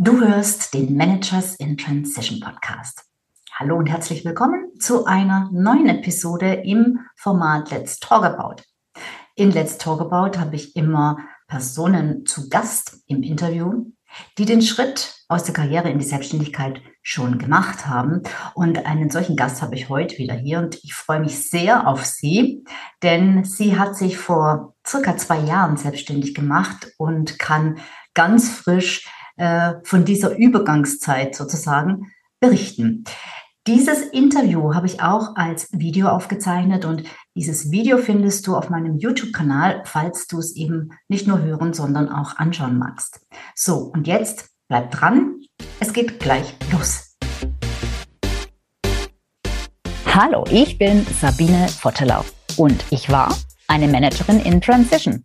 Du hörst den Managers in Transition Podcast. Hallo und herzlich willkommen zu einer neuen Episode im Format Let's Talk About. In Let's Talk About habe ich immer Personen zu Gast im Interview, die den Schritt aus der Karriere in die Selbstständigkeit schon gemacht haben. Und einen solchen Gast habe ich heute wieder hier und ich freue mich sehr auf sie, denn sie hat sich vor circa zwei Jahren selbstständig gemacht und kann ganz frisch äh, von dieser Übergangszeit sozusagen berichten. Dieses Interview habe ich auch als Video aufgezeichnet und dieses Video findest du auf meinem YouTube-Kanal, falls du es eben nicht nur hören, sondern auch anschauen magst. So, und jetzt bleib dran, es geht gleich los. Hallo, ich bin Sabine Vottelau und ich war eine Managerin in Transition.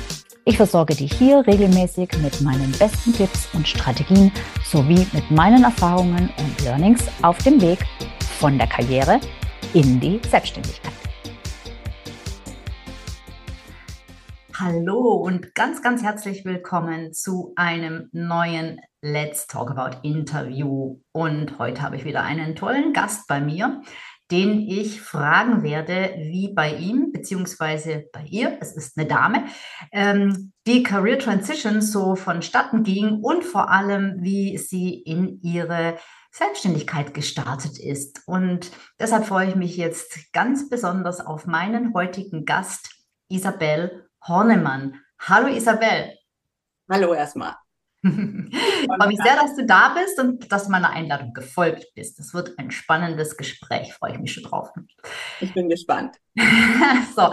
Ich versorge dich hier regelmäßig mit meinen besten Tipps und Strategien sowie mit meinen Erfahrungen und Learnings auf dem Weg von der Karriere in die Selbstständigkeit. Hallo und ganz, ganz herzlich willkommen zu einem neuen Let's Talk About Interview. Und heute habe ich wieder einen tollen Gast bei mir, den ich fragen werde, wie bei ihm beziehungsweise bei ihr, es ist eine Dame, ähm, die Career Transition so vonstatten ging und vor allem, wie sie in ihre Selbstständigkeit gestartet ist. Und deshalb freue ich mich jetzt ganz besonders auf meinen heutigen Gast, Isabel Hornemann. Hallo Isabel. Hallo erstmal. Ich freue mich sehr, dass du da bist und dass du meiner Einladung gefolgt bist. Es wird ein spannendes Gespräch, freue ich mich schon drauf. Ich bin gespannt. so,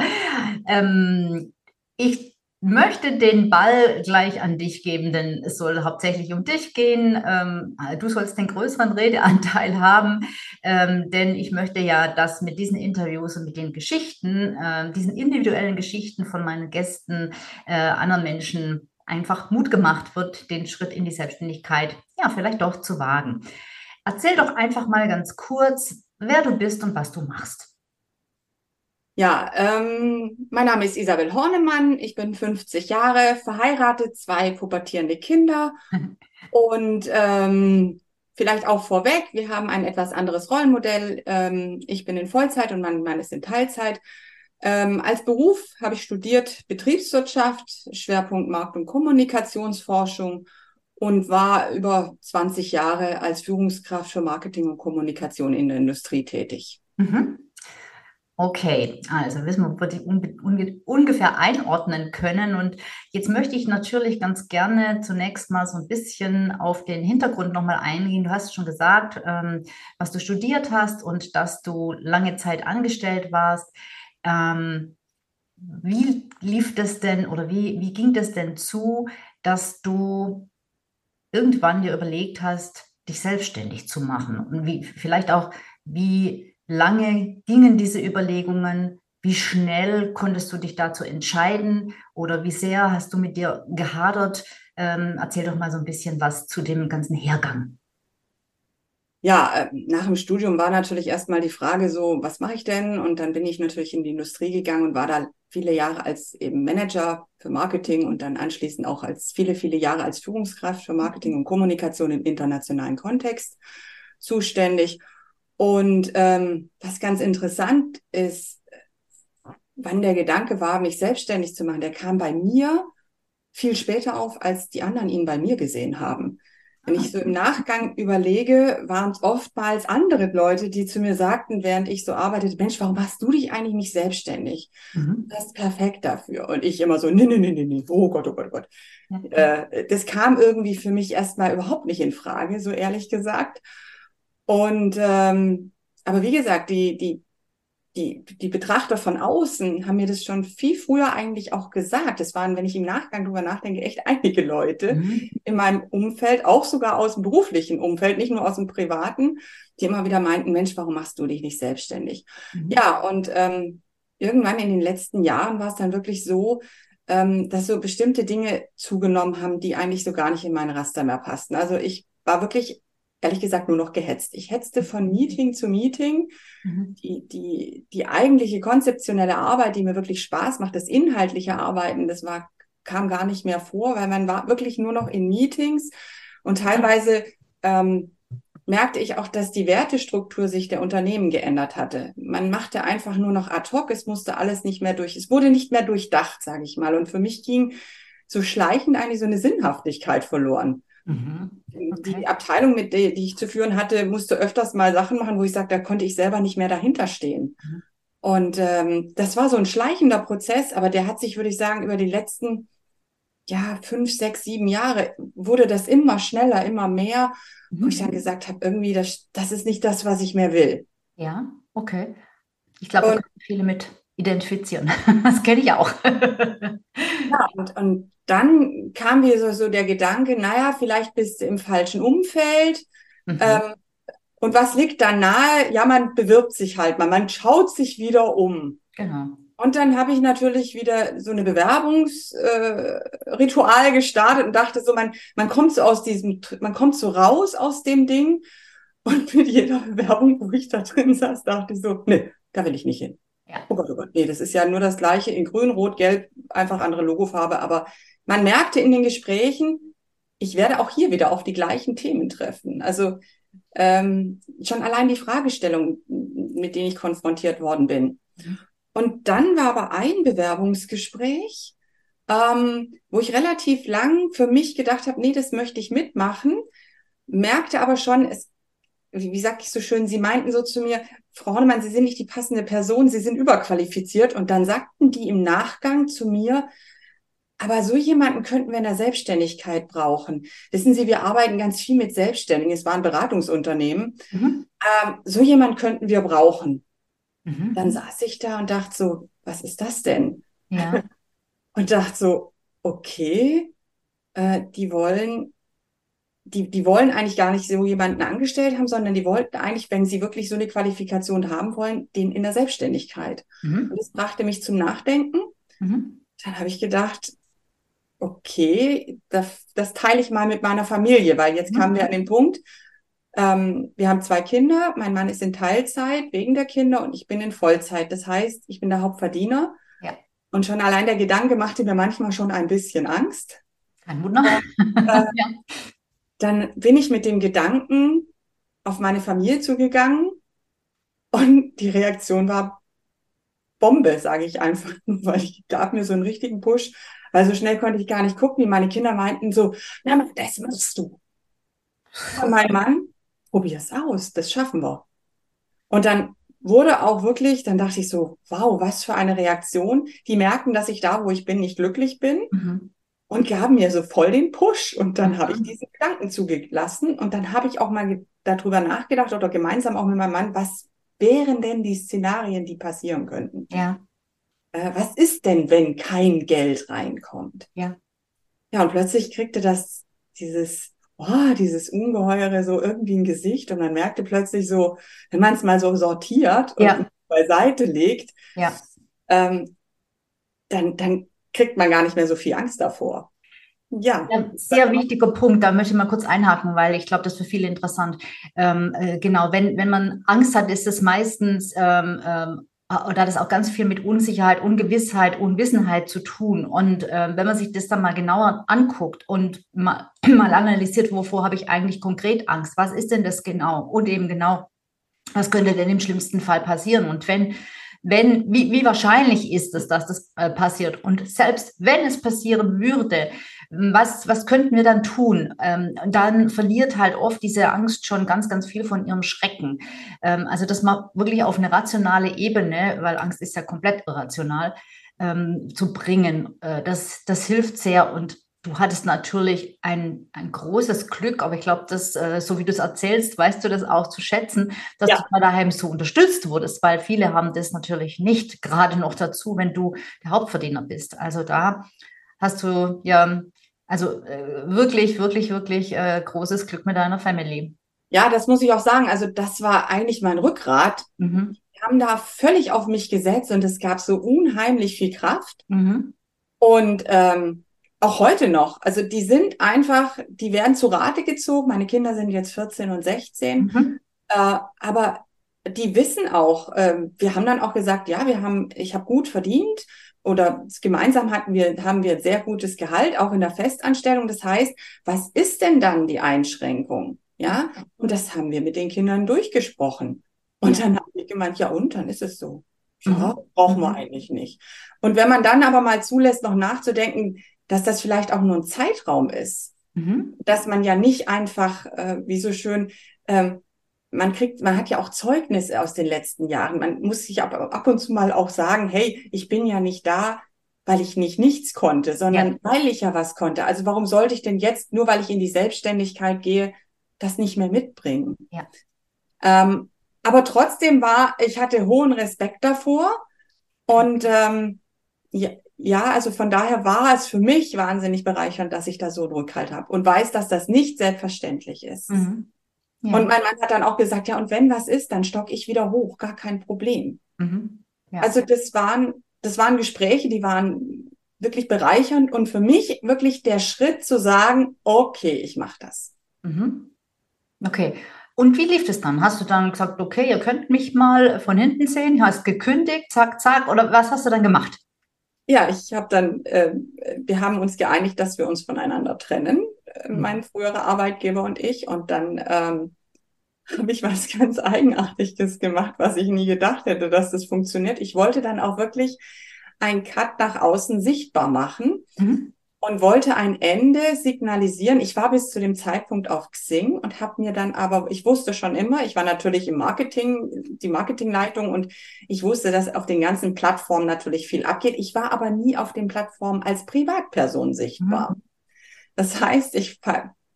ähm, ich möchte den Ball gleich an dich geben, denn es soll hauptsächlich um dich gehen. Ähm, du sollst den größeren Redeanteil haben, ähm, denn ich möchte ja, dass mit diesen Interviews und mit den Geschichten, äh, diesen individuellen Geschichten von meinen Gästen, äh, anderen Menschen einfach Mut gemacht wird, den Schritt in die Selbstständigkeit, ja, vielleicht doch zu wagen. Erzähl doch einfach mal ganz kurz, wer du bist und was du machst. Ja, ähm, mein Name ist Isabel Hornemann, ich bin 50 Jahre, verheiratet, zwei pubertierende Kinder und ähm, vielleicht auch vorweg, wir haben ein etwas anderes Rollenmodell. Ähm, ich bin in Vollzeit und mein Mann ist in Teilzeit. Ähm, als Beruf habe ich studiert Betriebswirtschaft, Schwerpunkt Markt- und Kommunikationsforschung und war über 20 Jahre als Führungskraft für Marketing und Kommunikation in der Industrie tätig. Mhm. Okay, also wissen wir, wo wir die unge ungefähr einordnen können. Und jetzt möchte ich natürlich ganz gerne zunächst mal so ein bisschen auf den Hintergrund nochmal eingehen. Du hast schon gesagt, ähm, was du studiert hast und dass du lange Zeit angestellt warst. Ähm, wie lief das denn oder wie, wie ging das denn zu, dass du irgendwann dir überlegt hast, dich selbstständig zu machen? Und wie vielleicht auch, wie lange gingen diese Überlegungen? Wie schnell konntest du dich dazu entscheiden oder wie sehr hast du mit dir gehadert? Ähm, erzähl doch mal so ein bisschen was zu dem ganzen Hergang ja, äh, nach dem Studium war natürlich erstmal die Frage so, was mache ich denn? Und dann bin ich natürlich in die Industrie gegangen und war da viele Jahre als eben Manager für Marketing und dann anschließend auch als viele, viele Jahre als Führungskraft für Marketing und Kommunikation im internationalen Kontext zuständig. Und ähm, was ganz interessant ist, wann der Gedanke war, mich selbstständig zu machen, der kam bei mir viel später auf, als die anderen ihn bei mir gesehen haben. Wenn ich so im Nachgang überlege, waren es oftmals andere Leute, die zu mir sagten, während ich so arbeitete, Mensch, warum machst du dich eigentlich nicht selbstständig? Mhm. Das ist perfekt dafür. Und ich immer so, nee, nee, nee, nee, nee, oh Gott, oh Gott, oh Gott. Mhm. Äh, das kam irgendwie für mich erstmal überhaupt nicht in Frage, so ehrlich gesagt. Und ähm, aber wie gesagt, die, die, die, die Betrachter von außen haben mir das schon viel früher eigentlich auch gesagt. Das waren, wenn ich im Nachgang drüber nachdenke, echt einige Leute mhm. in meinem Umfeld, auch sogar aus dem beruflichen Umfeld, nicht nur aus dem privaten, die immer wieder meinten, Mensch, warum machst du dich nicht selbstständig? Mhm. Ja, und ähm, irgendwann in den letzten Jahren war es dann wirklich so, ähm, dass so bestimmte Dinge zugenommen haben, die eigentlich so gar nicht in mein Raster mehr passten. Also ich war wirklich ehrlich gesagt nur noch gehetzt. Ich hetzte von mhm. Meeting zu Meeting. Mhm. Die, die, die eigentliche konzeptionelle Arbeit, die mir wirklich Spaß macht, das inhaltliche Arbeiten, das war, kam gar nicht mehr vor, weil man war wirklich nur noch in Meetings und teilweise ähm, merkte ich auch, dass die Wertestruktur sich der Unternehmen geändert hatte. Man machte einfach nur noch ad hoc, es musste alles nicht mehr durch, es wurde nicht mehr durchdacht, sage ich mal. Und für mich ging so schleichend eigentlich so eine Sinnhaftigkeit verloren. Mhm. Okay. Die Abteilung, mit der die ich zu führen hatte, musste öfters mal Sachen machen, wo ich sage, da konnte ich selber nicht mehr dahinter stehen. Mhm. Und ähm, das war so ein schleichender Prozess, aber der hat sich, würde ich sagen, über die letzten ja fünf, sechs, sieben Jahre wurde das immer schneller, immer mehr, mhm. wo ich dann gesagt habe, irgendwie das, das ist nicht das, was ich mehr will. Ja, okay. Ich glaube, da viele mit identifizieren. Das kenne ich auch. ja, und, und dann kam mir so, so der Gedanke, naja, vielleicht bist du im falschen Umfeld. Mhm. Ähm, und was liegt da nahe? Ja, man bewirbt sich halt mal, man schaut sich wieder um. Genau. Und dann habe ich natürlich wieder so eine Bewerbungsritual äh, gestartet und dachte so, man, man kommt so aus diesem, man kommt so raus aus dem Ding. Und mit jeder Bewerbung, wo ich da drin saß, dachte ich so, nee, da will ich nicht hin. Ja. Oh Gott, oh Gott, nee, das ist ja nur das gleiche in grün, rot, gelb, einfach andere Logofarbe, aber man merkte in den Gesprächen, ich werde auch hier wieder auf die gleichen Themen treffen. Also ähm, schon allein die Fragestellung, mit denen ich konfrontiert worden bin. Und dann war aber ein Bewerbungsgespräch, ähm, wo ich relativ lang für mich gedacht habe, nee, das möchte ich mitmachen, merkte aber schon, es, wie, wie sag ich so schön, sie meinten so zu mir, Frau Hornemann, Sie sind nicht die passende Person, Sie sind überqualifiziert. Und dann sagten die im Nachgang zu mir, aber so jemanden könnten wir in der Selbstständigkeit brauchen. Wissen Sie, wir arbeiten ganz viel mit Selbstständigen. Es waren Beratungsunternehmen. Mhm. Ähm, so jemanden könnten wir brauchen. Mhm. Dann saß ich da und dachte so, was ist das denn? Ja. Und dachte so, okay, äh, die wollen, die, die wollen eigentlich gar nicht so jemanden angestellt haben, sondern die wollten eigentlich, wenn sie wirklich so eine Qualifikation haben wollen, den in der Selbstständigkeit. Mhm. Und das brachte mich zum Nachdenken. Mhm. Dann habe ich gedacht, okay, das, das teile ich mal mit meiner Familie, weil jetzt kamen wir an den Punkt, ähm, wir haben zwei Kinder, mein Mann ist in Teilzeit wegen der Kinder und ich bin in Vollzeit. Das heißt, ich bin der Hauptverdiener. Ja. Und schon allein der Gedanke machte mir manchmal schon ein bisschen Angst. Kein Wunder. Äh, ja. Dann bin ich mit dem Gedanken auf meine Familie zugegangen und die Reaktion war Bombe, sage ich einfach, weil ich gab mir so einen richtigen Push. Weil so schnell konnte ich gar nicht gucken. Meine Kinder meinten so, na, das machst du. Und mein Mann, probier's aus, das schaffen wir. Und dann wurde auch wirklich, dann dachte ich so, wow, was für eine Reaktion. Die merken, dass ich da, wo ich bin, nicht glücklich bin. Mhm. Und gaben mir so voll den Push. Und dann mhm. habe ich diese Gedanken zugelassen. Und dann habe ich auch mal darüber nachgedacht oder gemeinsam auch mit meinem Mann, was wären denn die Szenarien, die passieren könnten? Ja äh, was ist denn, wenn kein Geld reinkommt? Ja. Ja, und plötzlich kriegte das dieses, oh, dieses Ungeheure so irgendwie ein Gesicht und man merkte plötzlich so, wenn man es mal so sortiert und ja. beiseite legt, ja. ähm, dann, dann kriegt man gar nicht mehr so viel Angst davor. Ja. ja. Sehr wichtiger Punkt, da möchte ich mal kurz einhaken, weil ich glaube, das ist für viele interessant. Ähm, äh, genau, wenn, wenn man Angst hat, ist es meistens ähm, ähm, oder hat es auch ganz viel mit Unsicherheit, Ungewissheit, Unwissenheit zu tun. Und äh, wenn man sich das dann mal genauer anguckt und mal, mal analysiert, wovor habe ich eigentlich konkret Angst? Was ist denn das genau? Und eben genau, was könnte denn im schlimmsten Fall passieren? Und wenn wenn, wie, wie wahrscheinlich ist es, dass das äh, passiert? Und selbst wenn es passieren würde, was, was könnten wir dann tun? Ähm, dann verliert halt oft diese Angst schon ganz, ganz viel von ihrem Schrecken. Ähm, also das mal wirklich auf eine rationale Ebene, weil Angst ist ja komplett irrational, ähm, zu bringen. Äh, das, das hilft sehr und du hattest natürlich ein, ein großes Glück, aber ich glaube, dass, äh, so wie du es erzählst, weißt du das auch zu schätzen, dass ja. du bei daheim so unterstützt wurdest, weil viele haben das natürlich nicht gerade noch dazu, wenn du der Hauptverdiener bist. Also da hast du ja, also äh, wirklich, wirklich, wirklich äh, großes Glück mit deiner Family. Ja, das muss ich auch sagen. Also das war eigentlich mein Rückgrat. Mhm. Die haben da völlig auf mich gesetzt und es gab so unheimlich viel Kraft. Mhm. Und ähm, auch heute noch. Also die sind einfach, die werden zu Rate gezogen. Meine Kinder sind jetzt 14 und 16. Mhm. Äh, aber die wissen auch, äh, wir haben dann auch gesagt, ja, wir haben, ich habe gut verdient oder gemeinsam hatten wir, haben wir sehr gutes Gehalt, auch in der Festanstellung. Das heißt, was ist denn dann die Einschränkung? Ja, und das haben wir mit den Kindern durchgesprochen. Und dann habe ich gemeint, ja, und dann ist es so. Ja, mhm. brauchen wir mhm. eigentlich nicht. Und wenn man dann aber mal zulässt, noch nachzudenken, dass das vielleicht auch nur ein Zeitraum ist, mhm. dass man ja nicht einfach, äh, wie so schön, ähm, man kriegt, man hat ja auch Zeugnisse aus den letzten Jahren. Man muss sich ab, ab und zu mal auch sagen, hey, ich bin ja nicht da, weil ich nicht nichts konnte, sondern ja. weil ich ja was konnte. Also warum sollte ich denn jetzt, nur weil ich in die Selbstständigkeit gehe, das nicht mehr mitbringen? Ja. Ähm, aber trotzdem war, ich hatte hohen Respekt davor und ähm, ja, ja, also von daher war es für mich wahnsinnig bereichernd, dass ich da so einen Rückhalt habe und weiß, dass das nicht selbstverständlich ist. Mhm. Ja. Und mein Mann hat dann auch gesagt, ja, und wenn was ist, dann stock ich wieder hoch, gar kein Problem. Mhm. Ja. Also das waren, das waren Gespräche, die waren wirklich bereichernd und für mich wirklich der Schritt zu sagen, okay, ich mache das. Mhm. Okay. Und wie lief es dann? Hast du dann gesagt, okay, ihr könnt mich mal von hinten sehen, hast gekündigt, zack, zack, oder was hast du dann gemacht? Ja, ich habe dann, äh, wir haben uns geeinigt, dass wir uns voneinander trennen. Mein früherer Arbeitgeber und ich. Und dann ähm, habe ich was ganz Eigenartiges gemacht, was ich nie gedacht hätte, dass das funktioniert. Ich wollte dann auch wirklich einen Cut nach außen sichtbar machen. Mhm und wollte ein Ende signalisieren. Ich war bis zu dem Zeitpunkt auf Xing und habe mir dann aber, ich wusste schon immer, ich war natürlich im Marketing, die Marketingleitung und ich wusste, dass auf den ganzen Plattformen natürlich viel abgeht. Ich war aber nie auf den Plattformen als Privatperson sichtbar. Mhm. Das heißt, ich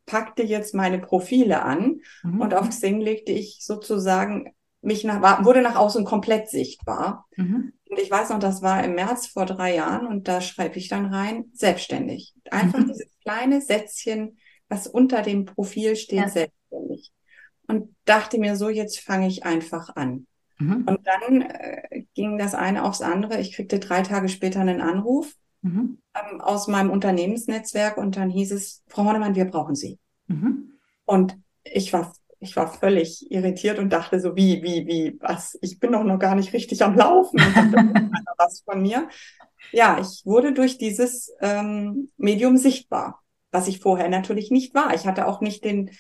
packte jetzt meine Profile an mhm. und auf Xing legte ich sozusagen mich nach, wurde nach außen komplett sichtbar. Mhm. Und ich weiß noch, das war im März vor drei Jahren und da schreibe ich dann rein, selbstständig. Einfach mhm. dieses kleine Sätzchen, was unter dem Profil steht, ja. selbstständig. Und dachte mir so, jetzt fange ich einfach an. Mhm. Und dann äh, ging das eine aufs andere. Ich kriegte drei Tage später einen Anruf mhm. ähm, aus meinem Unternehmensnetzwerk und dann hieß es, Frau Hornemann, wir brauchen Sie. Mhm. Und ich war ich war völlig irritiert und dachte so, wie, wie, wie, was? Ich bin doch noch gar nicht richtig am Laufen. was von mir. Ja, ich wurde durch dieses ähm, Medium sichtbar, was ich vorher natürlich nicht war. Ich hatte auch nicht den,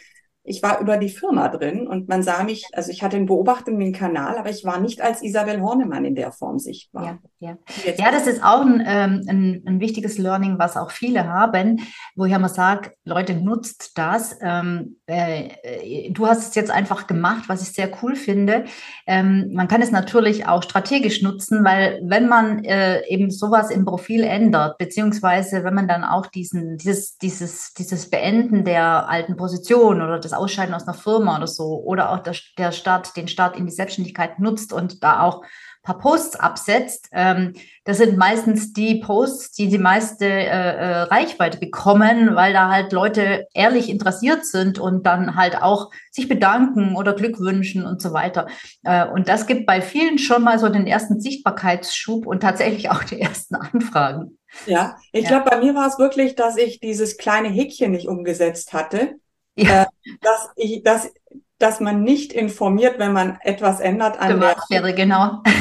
ich war über die Firma drin und man sah mich, also ich hatte einen beobachtenden Kanal, aber ich war nicht als Isabel Hornemann in der Form sichtbar. Ja, ja. ja das ist auch ein, ähm, ein, ein, wichtiges Learning, was auch viele haben, wo ich immer sage, Leute, nutzt das. Ähm, äh, du hast es jetzt einfach gemacht, was ich sehr cool finde. Ähm, man kann es natürlich auch strategisch nutzen, weil wenn man äh, eben sowas im Profil ändert, beziehungsweise wenn man dann auch diesen, dieses, dieses, dieses Beenden der alten Position oder das das Ausscheiden aus einer Firma oder so oder auch der, der Start, den Start in die Selbstständigkeit nutzt und da auch ein paar Posts absetzt. Ähm, das sind meistens die Posts, die die meiste äh, äh, Reichweite bekommen, weil da halt Leute ehrlich interessiert sind und dann halt auch sich bedanken oder Glück wünschen und so weiter. Äh, und das gibt bei vielen schon mal so den ersten Sichtbarkeitsschub und tatsächlich auch die ersten Anfragen. Ja, ich ja. glaube, bei mir war es wirklich, dass ich dieses kleine Häkchen nicht umgesetzt hatte ja. Äh, dass, ich, dass, dass man nicht informiert, wenn man etwas ändert an der wäre, genau.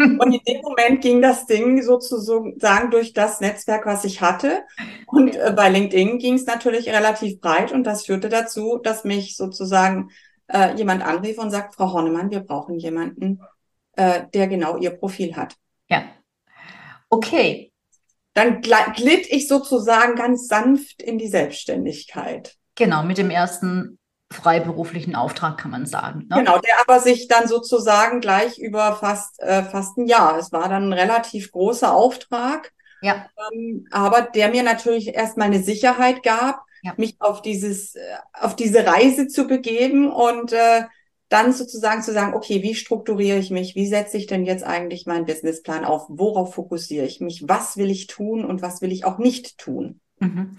Und in dem Moment ging das Ding sozusagen durch das Netzwerk, was ich hatte. Und äh, bei LinkedIn ging es natürlich relativ breit und das führte dazu, dass mich sozusagen äh, jemand anrief und sagt, Frau Hornemann, wir brauchen jemanden, äh, der genau Ihr Profil hat. Ja. Okay. Dann glitt ich sozusagen ganz sanft in die Selbstständigkeit. Genau, mit dem ersten freiberuflichen Auftrag kann man sagen. Ne? Genau, der aber sich dann sozusagen gleich über fast, äh, fast ein Jahr. Es war dann ein relativ großer Auftrag Ja. Ähm, aber der mir natürlich erstmal eine Sicherheit gab, ja. mich auf dieses, äh, auf diese Reise zu begeben und äh, dann sozusagen zu sagen, okay, wie strukturiere ich mich? Wie setze ich denn jetzt eigentlich meinen Businessplan auf? Worauf fokussiere ich mich? Was will ich tun und was will ich auch nicht tun? Mhm.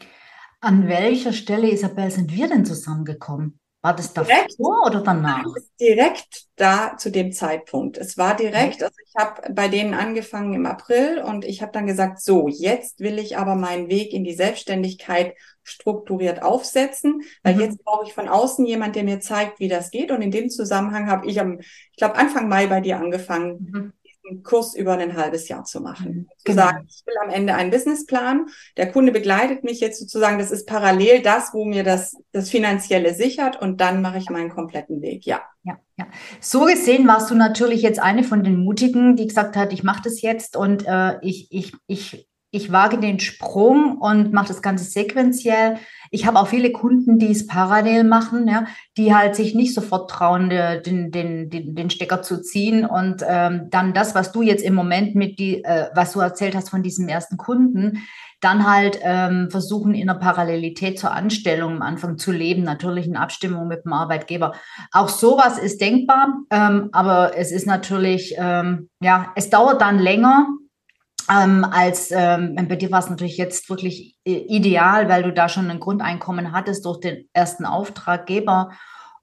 An welcher Stelle, Isabel, sind wir denn zusammengekommen? War das davor direkt, oder danach? Direkt da zu dem Zeitpunkt. Es war direkt, also ich habe bei denen angefangen im April und ich habe dann gesagt, so, jetzt will ich aber meinen Weg in die Selbstständigkeit strukturiert aufsetzen, weil mhm. jetzt brauche ich von außen jemand, der mir zeigt, wie das geht. Und in dem Zusammenhang habe ich am, ich glaube, Anfang Mai bei dir angefangen, mhm einen Kurs über ein halbes Jahr zu machen. Mhm. Zu genau. sagen, ich will am Ende einen Businessplan. Der Kunde begleitet mich jetzt sozusagen, das ist parallel das, wo mir das, das Finanzielle sichert und dann mache ich meinen kompletten Weg. Ja. Ja, ja. So gesehen warst du natürlich jetzt eine von den Mutigen, die gesagt hat, ich mache das jetzt und äh, ich, ich, ich ich wage den Sprung und mache das Ganze sequenziell. Ich habe auch viele Kunden, die es parallel machen, ja, die halt sich nicht sofort trauen, den, den, den, den Stecker zu ziehen und ähm, dann das, was du jetzt im Moment mit die, äh, was du erzählt hast von diesem ersten Kunden, dann halt ähm, versuchen in der Parallelität zur Anstellung am Anfang zu leben, natürlich in Abstimmung mit dem Arbeitgeber. Auch sowas ist denkbar, ähm, aber es ist natürlich, ähm, ja, es dauert dann länger, ähm, als ähm, bei dir war es natürlich jetzt wirklich äh, ideal, weil du da schon ein Grundeinkommen hattest durch den ersten Auftraggeber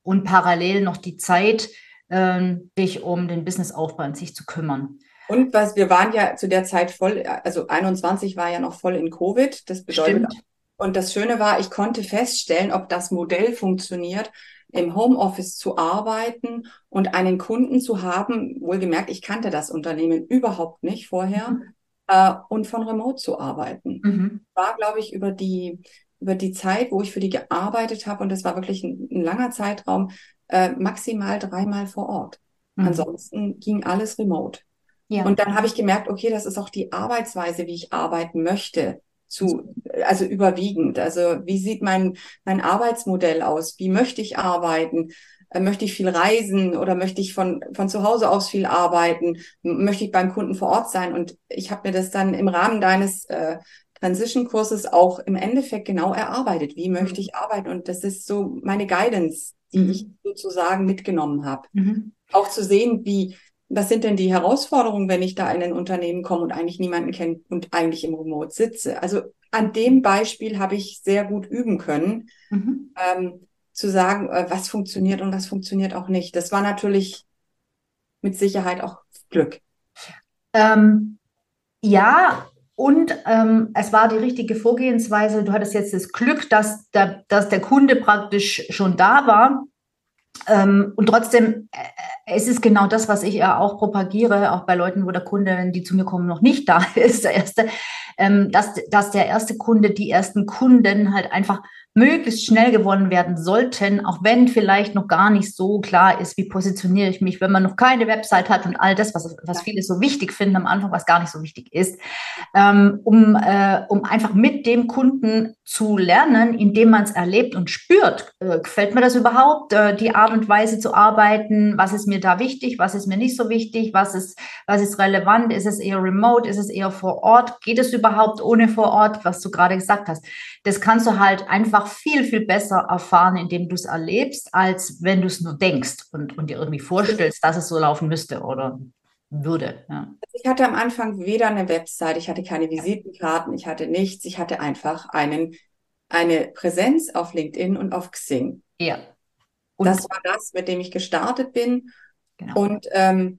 und parallel noch die Zeit, ähm, dich um den Businessaufbau an sich zu kümmern. Und was wir waren ja zu der Zeit voll, also 21 war ja noch voll in Covid. Das bedeutet, Stimmt. und das Schöne war, ich konnte feststellen, ob das Modell funktioniert, im Homeoffice zu arbeiten und einen Kunden zu haben. Wohlgemerkt, ich kannte das Unternehmen überhaupt nicht vorher. Mhm äh, und von Remote zu arbeiten. Mhm. War, glaube ich, über die, über die Zeit, wo ich für die gearbeitet habe, und das war wirklich ein, ein langer Zeitraum, äh, maximal dreimal vor Ort. Mhm. Ansonsten ging alles remote. Ja. Und dann habe ich gemerkt, okay, das ist auch die Arbeitsweise, wie ich arbeiten möchte zu, also überwiegend. Also wie sieht mein, mein Arbeitsmodell aus? Wie möchte ich arbeiten? Äh, möchte ich viel reisen oder möchte ich von, von zu Hause aus viel arbeiten? Möchte ich beim Kunden vor Ort sein? Und ich habe mir das dann im Rahmen deines äh, Transition-Kurses auch im Endeffekt genau erarbeitet. Wie möchte mhm. ich arbeiten? Und das ist so meine Guidance, die mhm. ich sozusagen mitgenommen habe. Mhm. Auch zu sehen, wie, was sind denn die Herausforderungen, wenn ich da in ein Unternehmen komme und eigentlich niemanden kenne und eigentlich im Remote sitze? Also an dem Beispiel habe ich sehr gut üben können. Mhm. Ähm, zu sagen, äh, was funktioniert und was funktioniert auch nicht. Das war natürlich mit Sicherheit auch Glück. Ähm, ja, und ähm, es war die richtige Vorgehensweise. Du hattest jetzt das Glück, dass der, dass der Kunde praktisch schon da war. Ähm, und trotzdem, äh, es ist genau das, was ich ja auch propagiere, auch bei Leuten, wo der Kunde, wenn die zu mir kommen, noch nicht da ist, der erste, ähm, dass, dass der erste Kunde, die ersten Kunden halt einfach möglichst schnell gewonnen werden sollten, auch wenn vielleicht noch gar nicht so klar ist, wie positioniere ich mich, wenn man noch keine Website hat und all das, was, was viele so wichtig finden am Anfang, was gar nicht so wichtig ist, ähm, um, äh, um einfach mit dem Kunden zu lernen, indem man es erlebt und spürt. Äh, gefällt mir das überhaupt, äh, die Art und Weise zu arbeiten? Was ist mir da wichtig? Was ist mir nicht so wichtig? Was ist, was ist relevant? Ist es eher remote? Ist es eher vor Ort? Geht es überhaupt ohne vor Ort, was du gerade gesagt hast? Das kannst du halt einfach viel, viel besser erfahren, indem du es erlebst, als wenn du es nur denkst und, und dir irgendwie vorstellst, dass es so laufen müsste oder würde. Ja. Ich hatte am Anfang weder eine Website, ich hatte keine Visitenkarten, ich hatte nichts, ich hatte einfach einen, eine Präsenz auf LinkedIn und auf Xing. Ja. Und das war das, mit dem ich gestartet bin. Genau. Und ähm,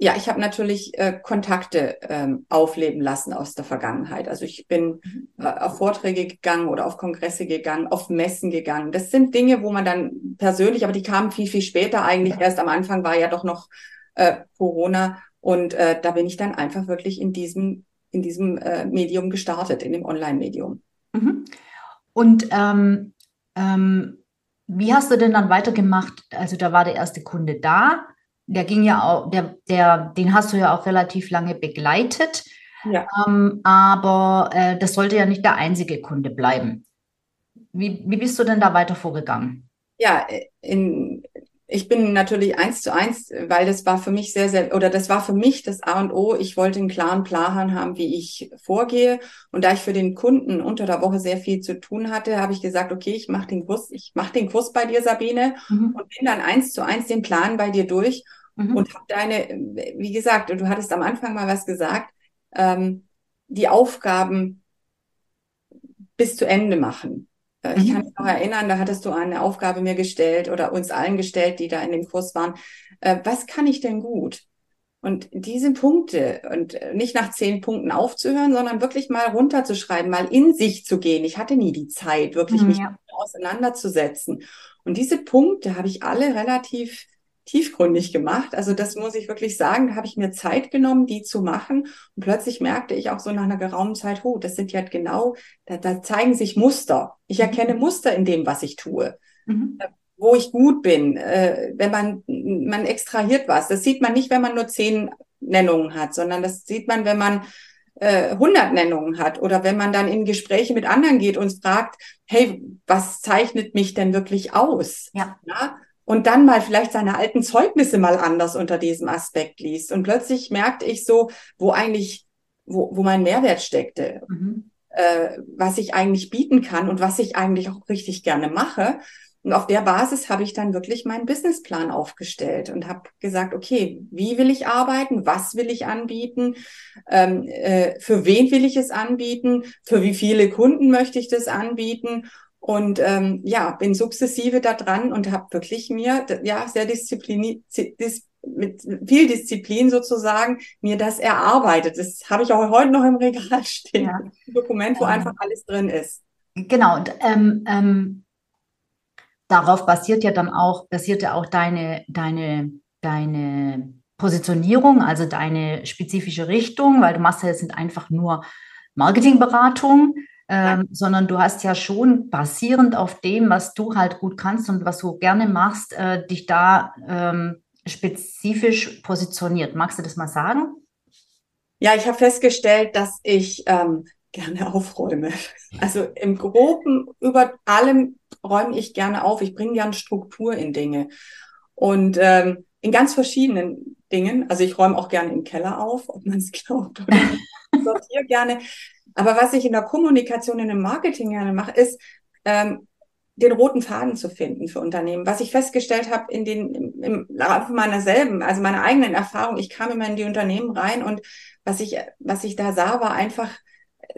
ja, ich habe natürlich äh, Kontakte ähm, aufleben lassen aus der Vergangenheit. Also ich bin mhm. äh, auf Vorträge gegangen oder auf Kongresse gegangen, auf Messen gegangen. Das sind Dinge, wo man dann persönlich, aber die kamen viel, viel später eigentlich. Erst am Anfang war ja doch noch äh, Corona und äh, da bin ich dann einfach wirklich in diesem, in diesem äh, Medium gestartet, in dem Online-Medium. Mhm. Und ähm, ähm, wie hast du denn dann weitergemacht? Also da war der erste Kunde da der ging ja auch, der, der, den hast du ja auch relativ lange begleitet. Ja. Ähm, aber äh, das sollte ja nicht der einzige Kunde bleiben. Wie, wie bist du denn da weiter vorgegangen? Ja, in, ich bin natürlich eins zu eins, weil das war für mich sehr, sehr, oder das war für mich das A und O. Ich wollte einen klaren Plan haben, wie ich vorgehe. Und da ich für den Kunden unter der Woche sehr viel zu tun hatte, habe ich gesagt, okay, ich mache den Kurs, ich mache den Kurs bei dir, Sabine, mhm. und bin dann eins zu eins den Plan bei dir durch mhm. und habe deine, wie gesagt, du hattest am Anfang mal was gesagt, ähm, die Aufgaben bis zu Ende machen. Äh, ich kann mich noch erinnern, da hattest du eine Aufgabe mir gestellt oder uns allen gestellt, die da in dem Kurs waren. Äh, was kann ich denn gut? Und diese Punkte und äh, nicht nach zehn Punkten aufzuhören, sondern wirklich mal runterzuschreiben, mal in sich zu gehen. Ich hatte nie die Zeit, wirklich mhm, mich ja. auseinanderzusetzen. Und diese Punkte habe ich alle relativ tiefgründig gemacht. Also das muss ich wirklich sagen, da habe ich mir Zeit genommen, die zu machen. Und plötzlich merkte ich auch so nach einer geraumen Zeit, oh, das sind ja genau, da, da zeigen sich Muster. Ich erkenne mhm. Muster in dem, was ich tue. Mhm. Äh, wo ich gut bin, äh, wenn man, man extrahiert was. Das sieht man nicht, wenn man nur zehn Nennungen hat, sondern das sieht man, wenn man äh, 100 Nennungen hat oder wenn man dann in Gespräche mit anderen geht und fragt, hey, was zeichnet mich denn wirklich aus? Ja. ja? Und dann mal vielleicht seine alten Zeugnisse mal anders unter diesem Aspekt liest. Und plötzlich merkte ich so, wo eigentlich, wo, wo mein Mehrwert steckte, mhm. äh, was ich eigentlich bieten kann und was ich eigentlich auch richtig gerne mache. Und auf der Basis habe ich dann wirklich meinen Businessplan aufgestellt und habe gesagt, okay, wie will ich arbeiten? Was will ich anbieten? Ähm, äh, für wen will ich es anbieten? Für wie viele Kunden möchte ich das anbieten? Und ähm, ja, bin sukzessive da dran und habe wirklich mir, ja, sehr diszipliniert, dis, mit viel Disziplin sozusagen, mir das erarbeitet. Das habe ich auch heute noch im Regal stehen. Ja. Ein Dokument, wo ähm, einfach alles drin ist. Genau, und ähm, ähm, darauf basiert ja dann auch, basiert ja auch deine, deine, deine Positionierung, also deine spezifische Richtung, weil du machst ja jetzt nicht einfach nur Marketingberatung, ähm, sondern du hast ja schon basierend auf dem, was du halt gut kannst und was du gerne machst, äh, dich da ähm, spezifisch positioniert. Magst du das mal sagen? Ja, ich habe festgestellt, dass ich ähm, gerne aufräume. Also im Groben über allem räume ich gerne auf. Ich bringe gerne Struktur in Dinge. Und ähm, in ganz verschiedenen Dingen. Also ich räume auch gerne im Keller auf, ob man es glaubt oder nicht. Ich sortiere gerne. Aber was ich in der Kommunikation, in dem Marketing gerne mache, ist, ähm, den roten Faden zu finden für Unternehmen. Was ich festgestellt habe in den, im, Laufe meiner selben, also meiner eigenen Erfahrung, ich kam immer in die Unternehmen rein und was ich, was ich da sah, war einfach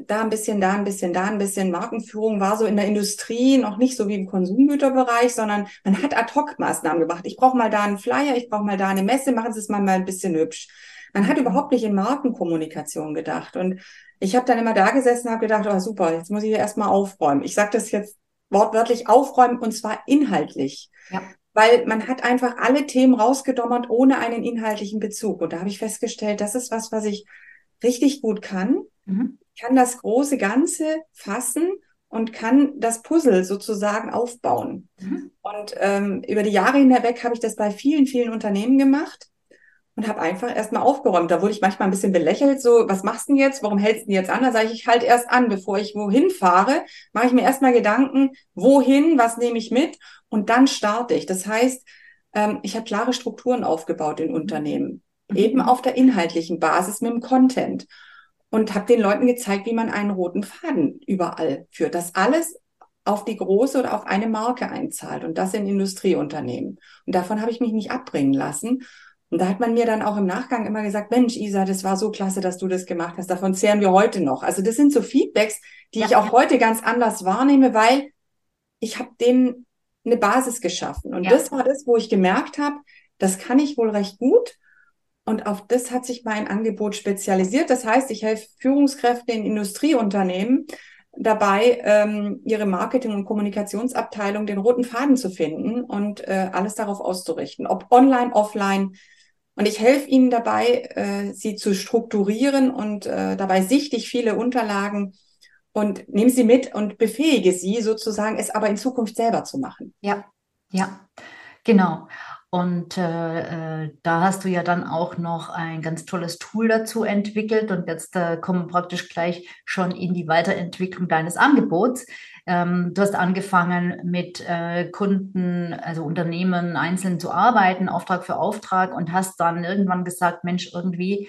da ein bisschen, da ein bisschen, da ein bisschen. Markenführung war so in der Industrie noch nicht so wie im Konsumgüterbereich, sondern man hat Ad-Hoc-Maßnahmen gemacht. Ich brauche mal da einen Flyer, ich brauche mal da eine Messe, machen Sie es mal, mal ein bisschen hübsch. Man hat überhaupt nicht in Markenkommunikation gedacht. Und ich habe dann immer da gesessen und habe gedacht, oh super, jetzt muss ich hier erstmal aufräumen. Ich sage das jetzt wortwörtlich aufräumen und zwar inhaltlich. Ja. Weil man hat einfach alle Themen rausgedommert ohne einen inhaltlichen Bezug. Und da habe ich festgestellt, das ist was, was ich richtig gut kann. Mhm. Ich kann das große Ganze fassen und kann das Puzzle sozusagen aufbauen. Mhm. Und ähm, über die Jahre hinweg habe ich das bei vielen, vielen Unternehmen gemacht und habe einfach erstmal aufgeräumt. Da wurde ich manchmal ein bisschen belächelt, so, was machst du denn jetzt? Warum hältst du denn jetzt an? Da sage ich, ich halt erst an, bevor ich wohin fahre, mache ich mir erstmal Gedanken, wohin, was nehme ich mit und dann starte ich. Das heißt, ähm, ich habe klare Strukturen aufgebaut in Unternehmen, mhm. eben auf der inhaltlichen Basis mit dem Content und habe den Leuten gezeigt, wie man einen roten Faden überall führt. Das alles auf die große oder auf eine Marke einzahlt und das in Industrieunternehmen. Und davon habe ich mich nicht abbringen lassen und da hat man mir dann auch im Nachgang immer gesagt, Mensch, Isa, das war so klasse, dass du das gemacht hast. Davon zehren wir heute noch. Also das sind so Feedbacks, die ja, ich auch heute ganz anders wahrnehme, weil ich habe denen eine Basis geschaffen. Und ja. das war das, wo ich gemerkt habe, das kann ich wohl recht gut. Und auf das hat sich mein Angebot spezialisiert. Das heißt, ich helfe Führungskräften in Industrieunternehmen dabei, ähm, ihre Marketing- und Kommunikationsabteilung den roten Faden zu finden und äh, alles darauf auszurichten. Ob online, offline, und ich helfe Ihnen dabei, äh, sie zu strukturieren und äh, dabei ich viele Unterlagen und nehme sie mit und befähige sie sozusagen, es aber in Zukunft selber zu machen. Ja, ja, genau. Und äh, äh, da hast du ja dann auch noch ein ganz tolles Tool dazu entwickelt. Und jetzt äh, kommen praktisch gleich schon in die Weiterentwicklung deines Angebots. Ähm, du hast angefangen mit äh, Kunden, also Unternehmen einzeln zu arbeiten, Auftrag für Auftrag und hast dann irgendwann gesagt, Mensch, irgendwie,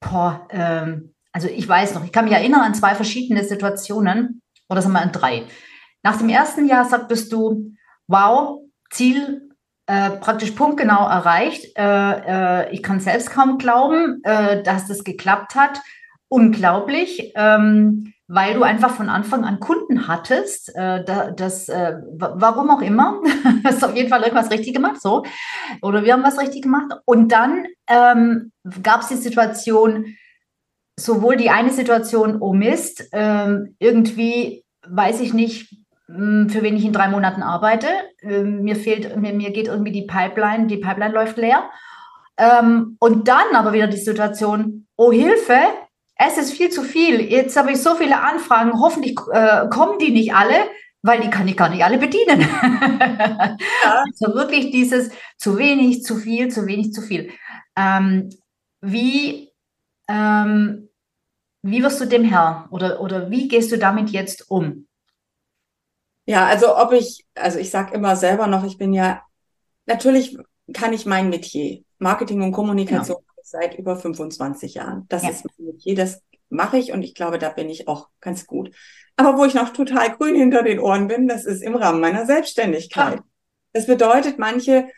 boah, ähm, also ich weiß noch, ich kann mich erinnern an zwei verschiedene Situationen oder sagen wir an drei. Nach dem ersten Jahr sagtest du, wow, Ziel äh, praktisch punktgenau erreicht. Äh, äh, ich kann selbst kaum glauben, äh, dass das geklappt hat. Unglaublich, ähm, weil du einfach von Anfang an Kunden hattest. Äh, da, das, warum auch immer, hast auf jeden Fall irgendwas richtig gemacht, so. Oder wir haben was richtig gemacht. Und dann ähm, gab es die Situation, sowohl die eine Situation, oh Mist, ähm, irgendwie weiß ich nicht, für wen ich in drei Monaten arbeite. Ähm, mir fehlt, mir, mir geht irgendwie die Pipeline, die Pipeline läuft leer. Ähm, und dann aber wieder die Situation, oh Hilfe, es ist viel zu viel. Jetzt habe ich so viele Anfragen, hoffentlich äh, kommen die nicht alle, weil die kann ich gar nicht alle bedienen. Ja. also wirklich dieses zu wenig, zu viel, zu wenig, zu viel. Ähm, wie, ähm, wie wirst du dem Herr oder, oder wie gehst du damit jetzt um? Ja, also ob ich, also ich sage immer selber noch, ich bin ja, natürlich kann ich mein Metier, Marketing und Kommunikation genau. seit über 25 Jahren. Das ja. ist mein Metier, das mache ich und ich glaube, da bin ich auch ganz gut. Aber wo ich noch total grün hinter den Ohren bin, das ist im Rahmen meiner Selbstständigkeit. Ja. Das bedeutet, manche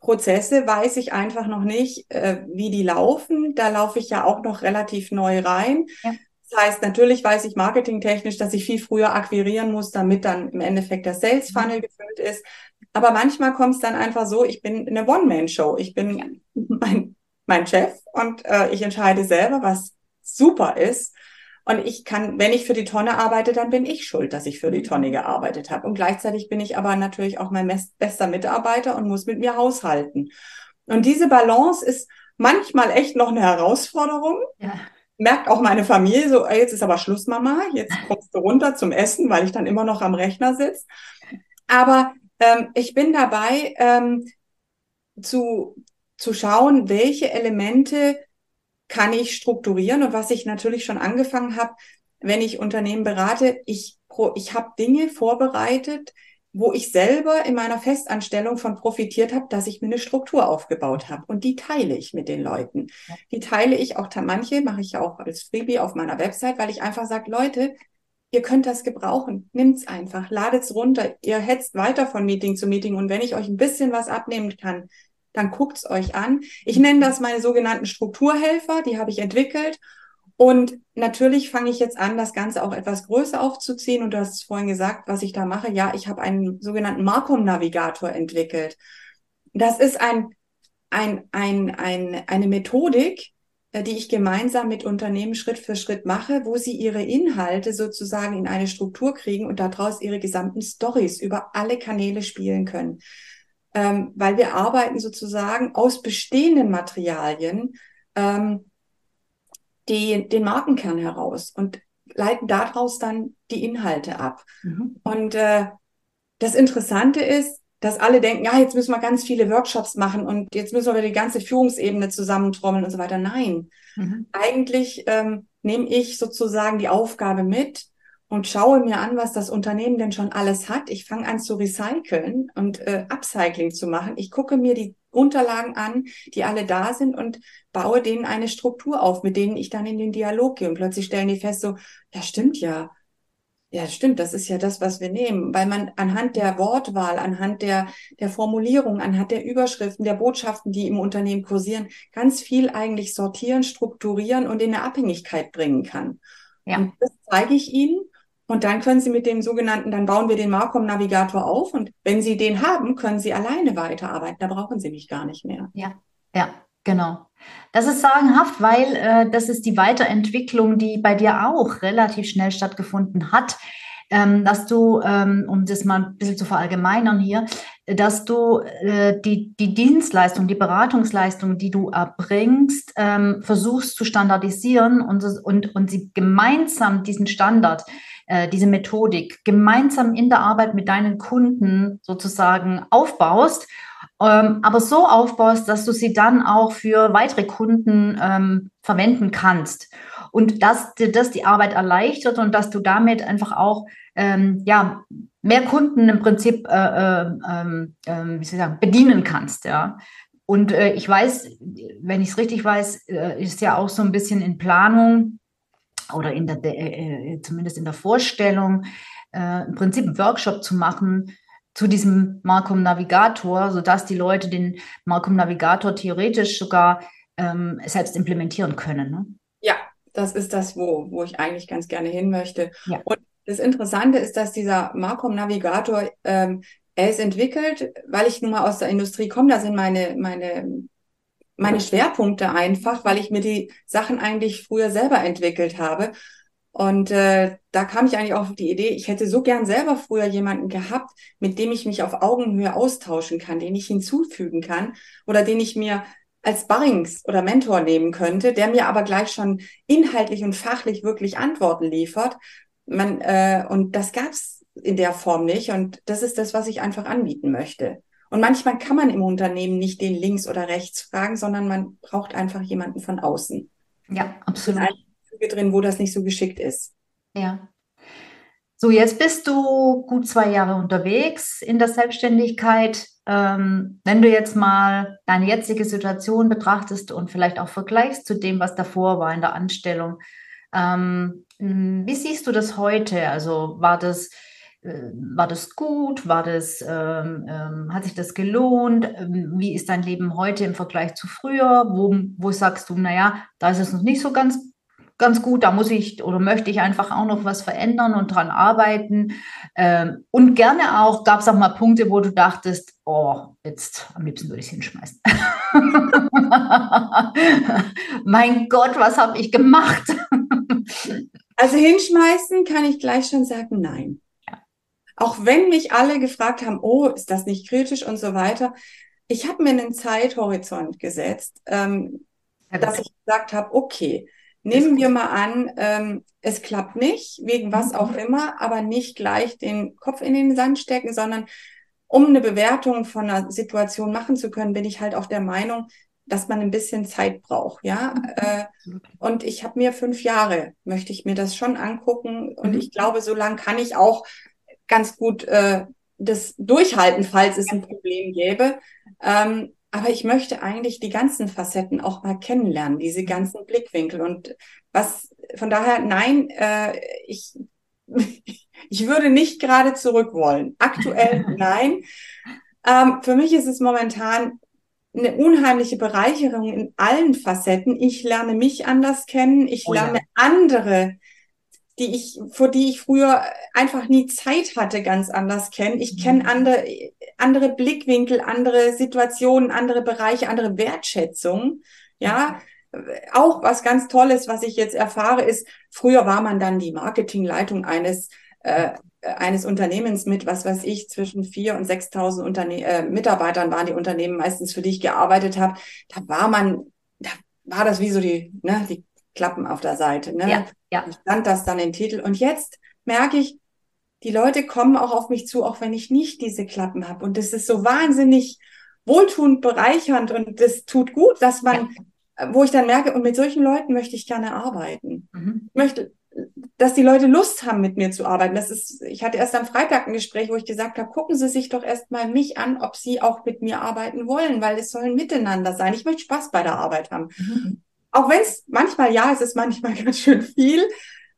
Prozesse weiß ich einfach noch nicht, äh, wie die laufen. Da laufe ich ja auch noch relativ neu rein. Ja. Das heißt, natürlich weiß ich marketingtechnisch, dass ich viel früher akquirieren muss, damit dann im Endeffekt der Sales Funnel gefüllt ist. Aber manchmal kommt es dann einfach so, ich bin eine One-Man-Show. Ich bin mein, mein Chef und äh, ich entscheide selber, was super ist. Und ich kann, wenn ich für die Tonne arbeite, dann bin ich schuld, dass ich für die Tonne gearbeitet habe. Und gleichzeitig bin ich aber natürlich auch mein bester Mitarbeiter und muss mit mir haushalten. Und diese Balance ist manchmal echt noch eine Herausforderung. Ja merkt auch meine Familie so, jetzt ist aber Schluss, Mama, jetzt kommst du runter zum Essen, weil ich dann immer noch am Rechner sitze. Aber ähm, ich bin dabei ähm, zu, zu schauen, welche Elemente kann ich strukturieren und was ich natürlich schon angefangen habe, wenn ich Unternehmen berate, ich, ich habe Dinge vorbereitet, wo ich selber in meiner Festanstellung von profitiert habe, dass ich mir eine Struktur aufgebaut habe. Und die teile ich mit den Leuten. Die teile ich auch, manche mache ich auch als Freebie auf meiner Website, weil ich einfach sage, Leute, ihr könnt das gebrauchen. Nimmt's einfach, ladet's runter. Ihr hetzt weiter von Meeting zu Meeting. Und wenn ich euch ein bisschen was abnehmen kann, dann guckt's euch an. Ich nenne das meine sogenannten Strukturhelfer. Die habe ich entwickelt. Und natürlich fange ich jetzt an, das Ganze auch etwas größer aufzuziehen. Und du hast vorhin gesagt, was ich da mache. Ja, ich habe einen sogenannten Marcom-Navigator entwickelt. Das ist ein, ein, ein, ein, eine Methodik, äh, die ich gemeinsam mit Unternehmen Schritt für Schritt mache, wo sie ihre Inhalte sozusagen in eine Struktur kriegen und daraus ihre gesamten Stories über alle Kanäle spielen können. Ähm, weil wir arbeiten sozusagen aus bestehenden Materialien ähm, die, den Markenkern heraus und leiten daraus dann die Inhalte ab. Mhm. Und äh, das Interessante ist, dass alle denken, ja, jetzt müssen wir ganz viele Workshops machen und jetzt müssen wir die ganze Führungsebene zusammentrommeln und so weiter. Nein, mhm. eigentlich ähm, nehme ich sozusagen die Aufgabe mit und schaue mir an, was das Unternehmen denn schon alles hat. Ich fange an zu recyceln und äh, Upcycling zu machen. Ich gucke mir die Unterlagen an, die alle da sind und baue denen eine Struktur auf, mit denen ich dann in den Dialog gehe. Und plötzlich stellen die fest, so, ja, stimmt ja. Ja, stimmt, das ist ja das, was wir nehmen, weil man anhand der Wortwahl, anhand der, der Formulierung, anhand der Überschriften, der Botschaften, die im Unternehmen kursieren, ganz viel eigentlich sortieren, strukturieren und in eine Abhängigkeit bringen kann. Ja. Und das zeige ich Ihnen und dann können Sie mit dem sogenannten, dann bauen wir den Marcom-Navigator auf und wenn Sie den haben, können Sie alleine weiterarbeiten. Da brauchen Sie mich gar nicht mehr. Ja, ja, genau. Das ist sagenhaft, weil äh, das ist die Weiterentwicklung, die bei dir auch relativ schnell stattgefunden hat. Ähm, dass du, ähm, um das mal ein bisschen zu verallgemeinern hier, dass du äh, die, die Dienstleistung, die Beratungsleistung, die du erbringst, ähm, versuchst zu standardisieren und, und, und sie gemeinsam diesen Standard äh, diese Methodik gemeinsam in der Arbeit mit deinen Kunden sozusagen aufbaust ähm, aber so aufbaust, dass du sie dann auch für weitere Kunden ähm, verwenden kannst. Und dass dir das die Arbeit erleichtert und dass du damit einfach auch ähm, ja, mehr Kunden im Prinzip äh, äh, ähm, ähm, wie soll ich sagen, bedienen kannst. Ja. Und äh, ich weiß, wenn ich es richtig weiß, äh, ist ja auch so ein bisschen in Planung oder in der, äh, äh, zumindest in der Vorstellung, im Prinzip einen Workshop zu machen, zu diesem Markom Navigator, sodass die Leute den Markom Navigator theoretisch sogar ähm, selbst implementieren können. Ne? Ja, das ist das, wo, wo ich eigentlich ganz gerne hin möchte. Ja. Und das Interessante ist, dass dieser Markom Navigator, ähm, er ist entwickelt, weil ich nun mal aus der Industrie komme, da sind meine, meine, meine Schwerpunkte einfach, weil ich mir die Sachen eigentlich früher selber entwickelt habe. Und äh, da kam ich eigentlich auch auf die Idee, ich hätte so gern selber früher jemanden gehabt, mit dem ich mich auf Augenhöhe austauschen kann, den ich hinzufügen kann oder den ich mir als Barrings oder Mentor nehmen könnte, der mir aber gleich schon inhaltlich und fachlich wirklich Antworten liefert. Man, äh, und das gab's in der Form nicht. Und das ist das, was ich einfach anbieten möchte. Und manchmal kann man im Unternehmen nicht den links oder rechts fragen, sondern man braucht einfach jemanden von außen. Ja, absolut drin, wo das nicht so geschickt ist. Ja. So, jetzt bist du gut zwei Jahre unterwegs in der Selbstständigkeit. Ähm, wenn du jetzt mal deine jetzige Situation betrachtest und vielleicht auch vergleichst zu dem, was davor war in der Anstellung, ähm, wie siehst du das heute? Also war das, war das gut? War das, ähm, ähm hat sich das gelohnt? Ähm, wie ist dein Leben heute im Vergleich zu früher? Wo, wo sagst du, naja, da ist es noch nicht so ganz ganz gut, da muss ich oder möchte ich einfach auch noch was verändern und dran arbeiten. Ähm, und gerne auch, gab es auch mal Punkte, wo du dachtest, oh, jetzt am liebsten würde ich es hinschmeißen. mein Gott, was habe ich gemacht? also hinschmeißen kann ich gleich schon sagen, nein. Ja. Auch wenn mich alle gefragt haben, oh, ist das nicht kritisch und so weiter. Ich habe mir einen Zeithorizont gesetzt, ähm, dass ich gesagt habe, okay, Nehmen wir mal an, ähm, es klappt nicht, wegen was auch mhm. immer, aber nicht gleich den Kopf in den Sand stecken, sondern um eine Bewertung von einer Situation machen zu können, bin ich halt auch der Meinung, dass man ein bisschen Zeit braucht, ja. Mhm. Äh, und ich habe mir fünf Jahre, möchte ich mir das schon angucken. Und mhm. ich glaube, so lange kann ich auch ganz gut äh, das durchhalten, falls es ein Problem gäbe. Ähm, aber ich möchte eigentlich die ganzen Facetten auch mal kennenlernen, diese ganzen Blickwinkel. Und was von daher, nein, äh, ich, ich würde nicht gerade zurück wollen. Aktuell nein. Ähm, für mich ist es momentan eine unheimliche Bereicherung in allen Facetten. Ich lerne mich anders kennen, ich oh, lerne ja. andere die ich, vor die ich früher einfach nie Zeit hatte, ganz anders kennen. Ich kenne mhm. andere, andere Blickwinkel, andere Situationen, andere Bereiche, andere Wertschätzung. Ja, auch was ganz Tolles, was ich jetzt erfahre, ist, früher war man dann die Marketingleitung eines, äh, eines Unternehmens mit, was weiß ich, zwischen vier und sechstausend Unterne äh, Mitarbeitern waren die Unternehmen meistens, für die ich gearbeitet habe. Da war man, da war das wie so die, ne, die Klappen auf der Seite. Ne? Ja, ja. Da stand das dann im Titel. Und jetzt merke ich, die Leute kommen auch auf mich zu, auch wenn ich nicht diese Klappen habe. Und das ist so wahnsinnig wohltuend, bereichernd und das tut gut, dass man, ja. wo ich dann merke, und mit solchen Leuten möchte ich gerne arbeiten. Mhm. Ich möchte, dass die Leute Lust haben, mit mir zu arbeiten. Das ist, ich hatte erst am Freitag ein Gespräch, wo ich gesagt habe, gucken Sie sich doch erst mal mich an, ob Sie auch mit mir arbeiten wollen, weil es soll ein Miteinander sein. Ich möchte Spaß bei der Arbeit haben. Mhm auch wenn es manchmal ja, es ist manchmal ganz schön viel,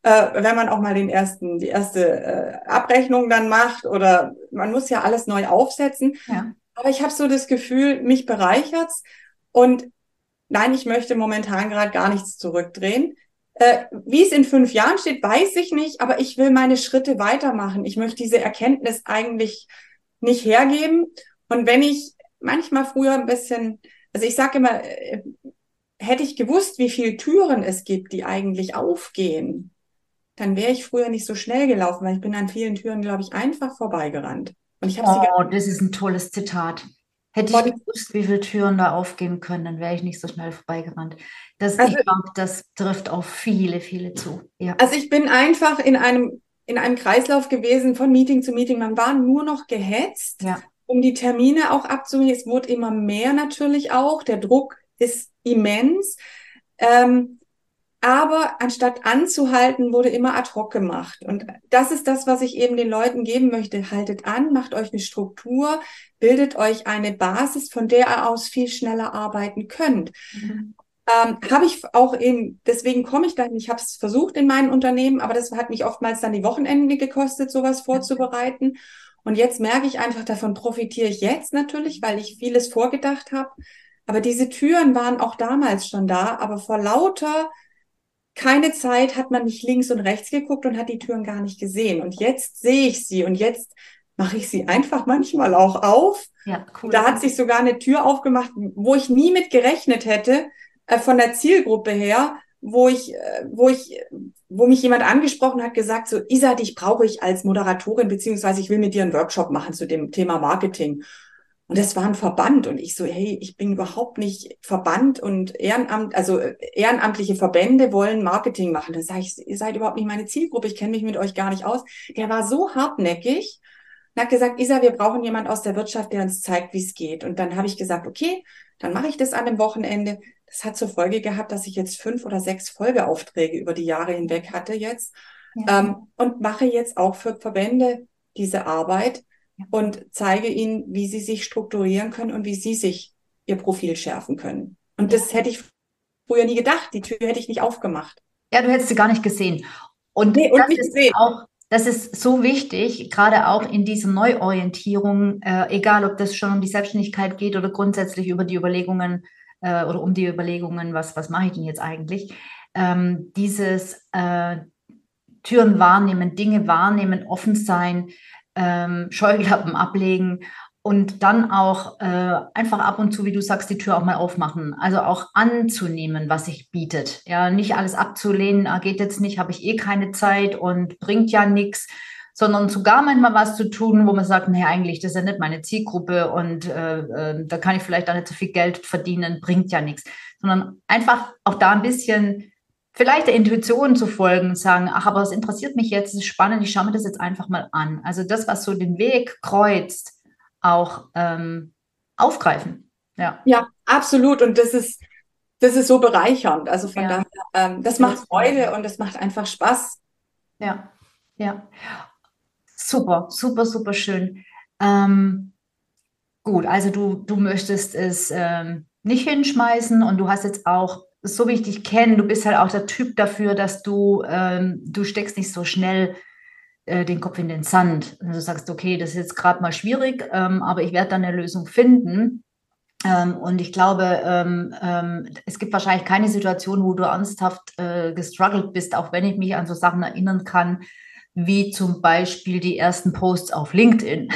äh, wenn man auch mal den ersten, die erste äh, Abrechnung dann macht oder man muss ja alles neu aufsetzen. Ja. Aber ich habe so das Gefühl, mich bereichert's und nein, ich möchte momentan gerade gar nichts zurückdrehen. Äh, wie es in fünf Jahren steht, weiß ich nicht, aber ich will meine Schritte weitermachen. Ich möchte diese Erkenntnis eigentlich nicht hergeben. Und wenn ich manchmal früher ein bisschen, also ich sage immer, äh, hätte ich gewusst, wie viele Türen es gibt, die eigentlich aufgehen, dann wäre ich früher nicht so schnell gelaufen, weil ich bin an vielen Türen, glaube ich, einfach vorbeigerannt. Und ich habe oh, das ist ein tolles Zitat. Hätte ich gewusst, wie viele Türen da aufgehen können, dann wäre ich nicht so schnell vorbeigerannt. Das, also, ich glaube, das trifft auf viele, viele zu. Ja. Also ich bin einfach in einem, in einem Kreislauf gewesen von Meeting zu Meeting. Man war nur noch gehetzt. Ja. um die Termine auch abzunehmen. Es wurde immer mehr natürlich auch. Der Druck ist immens. Ähm, aber anstatt anzuhalten, wurde immer ad hoc gemacht. Und das ist das, was ich eben den Leuten geben möchte. Haltet an, macht euch eine Struktur, bildet euch eine Basis, von der aus viel schneller arbeiten könnt. Mhm. Ähm, habe ich auch eben, deswegen komme ich dahin. Ich habe es versucht in meinen Unternehmen, aber das hat mich oftmals dann die Wochenende gekostet, sowas vorzubereiten. Und jetzt merke ich einfach, davon profitiere ich jetzt natürlich, weil ich vieles vorgedacht habe. Aber diese Türen waren auch damals schon da, aber vor lauter keine Zeit hat man nicht links und rechts geguckt und hat die Türen gar nicht gesehen. Und jetzt sehe ich sie und jetzt mache ich sie einfach manchmal auch auf. Ja, cool. Da hat sich sogar eine Tür aufgemacht, wo ich nie mit gerechnet hätte, äh, von der Zielgruppe her, wo ich, äh, wo ich, wo mich jemand angesprochen hat, gesagt so, Isa, dich brauche ich als Moderatorin, beziehungsweise ich will mit dir einen Workshop machen zu dem Thema Marketing. Und das war ein Verband. Und ich so, hey, ich bin überhaupt nicht Verband und Ehrenamt, also äh, ehrenamtliche Verbände wollen Marketing machen. Da sage ich, ihr seid überhaupt nicht meine Zielgruppe, ich kenne mich mit euch gar nicht aus. Der war so hartnäckig und hat gesagt, Isa, wir brauchen jemand aus der Wirtschaft, der uns zeigt, wie es geht. Und dann habe ich gesagt, okay, dann mache ich das an dem Wochenende. Das hat zur Folge gehabt, dass ich jetzt fünf oder sechs Folgeaufträge über die Jahre hinweg hatte jetzt ja. ähm, und mache jetzt auch für Verbände diese Arbeit und zeige ihnen, wie sie sich strukturieren können und wie sie sich ihr Profil schärfen können. Und das hätte ich früher nie gedacht. Die Tür hätte ich nicht aufgemacht. Ja, du hättest sie gar nicht gesehen. Und, nee, und das ist gesehen. auch das ist so wichtig, gerade auch in dieser Neuorientierung, äh, egal ob das schon um die Selbstständigkeit geht oder grundsätzlich über die Überlegungen äh, oder um die Überlegungen, was, was mache ich denn jetzt eigentlich, ähm, dieses äh, Türen wahrnehmen, Dinge wahrnehmen, offen sein, ähm, Scheuklappen ablegen und dann auch äh, einfach ab und zu, wie du sagst, die Tür auch mal aufmachen. Also auch anzunehmen, was sich bietet. Ja, nicht alles abzulehnen, ah, geht jetzt nicht, habe ich eh keine Zeit und bringt ja nichts, sondern sogar manchmal was zu tun, wo man sagt, nee, eigentlich, das ist ja nicht meine Zielgruppe und äh, äh, da kann ich vielleicht auch nicht so viel Geld verdienen, bringt ja nichts. Sondern einfach auch da ein bisschen vielleicht der Intuition zu folgen und sagen, ach, aber es interessiert mich jetzt, es ist spannend, ich schaue mir das jetzt einfach mal an. Also das, was so den Weg kreuzt, auch ähm, aufgreifen. Ja. ja, absolut. Und das ist, das ist so bereichernd. Also von ja. daher, ähm, das macht Freude und es macht einfach Spaß. Ja, ja. Super, super, super schön. Ähm, gut, also du, du möchtest es ähm, nicht hinschmeißen und du hast jetzt auch so wie ich dich kenne, du bist halt auch der Typ dafür, dass du, ähm, du steckst nicht so schnell äh, den Kopf in den Sand. Und du sagst, okay, das ist jetzt gerade mal schwierig, ähm, aber ich werde dann eine Lösung finden. Ähm, und ich glaube, ähm, ähm, es gibt wahrscheinlich keine Situation, wo du ernsthaft äh, gestruggelt bist, auch wenn ich mich an so Sachen erinnern kann, wie zum Beispiel die ersten Posts auf LinkedIn,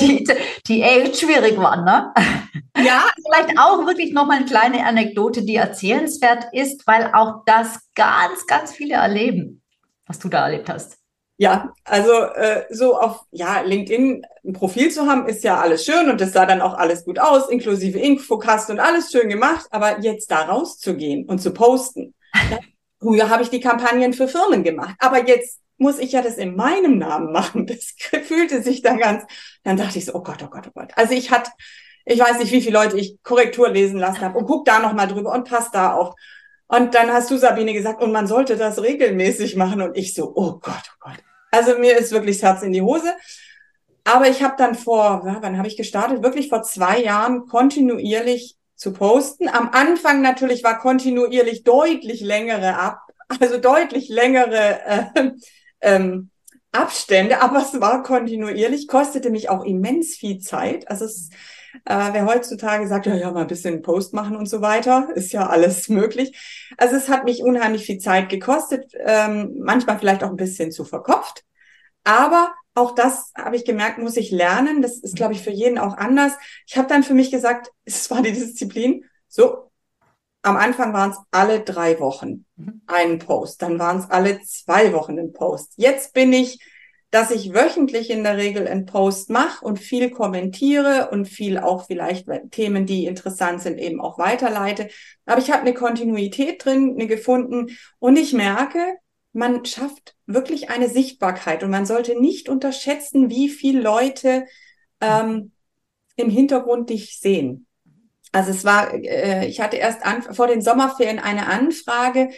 die, die echt schwierig waren. Ne? Ja. Vielleicht auch wirklich nochmal eine kleine Anekdote, die erzählenswert ist, weil auch das ganz, ganz viele erleben, was du da erlebt hast. Ja, also äh, so auf ja LinkedIn ein Profil zu haben, ist ja alles schön und das sah dann auch alles gut aus, inklusive Infocast und alles schön gemacht. Aber jetzt da rauszugehen und zu posten, Früher habe ich die Kampagnen für Firmen gemacht, aber jetzt muss ich ja das in meinem Namen machen. Das fühlte sich dann ganz, dann dachte ich so, oh Gott, oh Gott, oh Gott. Also ich hatte, ich weiß nicht, wie viele Leute ich Korrektur lesen lassen habe und guck da nochmal drüber und passt da auf. Und dann hast du, Sabine, gesagt, und man sollte das regelmäßig machen. Und ich so, oh Gott, oh Gott. Also mir ist wirklich das Herz in die Hose. Aber ich habe dann vor, wann habe ich gestartet? Wirklich vor zwei Jahren kontinuierlich zu posten. Am Anfang natürlich war kontinuierlich deutlich längere ab, also deutlich längere äh, ähm, Abstände, aber es war kontinuierlich, kostete mich auch immens viel Zeit. Also es, äh, wer heutzutage sagt, ja, ja, mal ein bisschen Post machen und so weiter, ist ja alles möglich. Also es hat mich unheimlich viel Zeit gekostet, ähm, manchmal vielleicht auch ein bisschen zu verkopft. Aber auch das habe ich gemerkt, muss ich lernen. Das ist, glaube ich, für jeden auch anders. Ich habe dann für mich gesagt, es war die Disziplin. So, am Anfang waren es alle drei Wochen einen Post, dann waren es alle zwei Wochen ein Post. Jetzt bin ich, dass ich wöchentlich in der Regel einen Post mache und viel kommentiere und viel auch vielleicht Themen, die interessant sind, eben auch weiterleite. Aber ich habe eine Kontinuität drin, eine gefunden und ich merke, man schafft wirklich eine Sichtbarkeit und man sollte nicht unterschätzen, wie viele Leute ähm, im Hintergrund dich sehen. Also es war, äh, ich hatte erst an, vor den Sommerferien eine Anfrage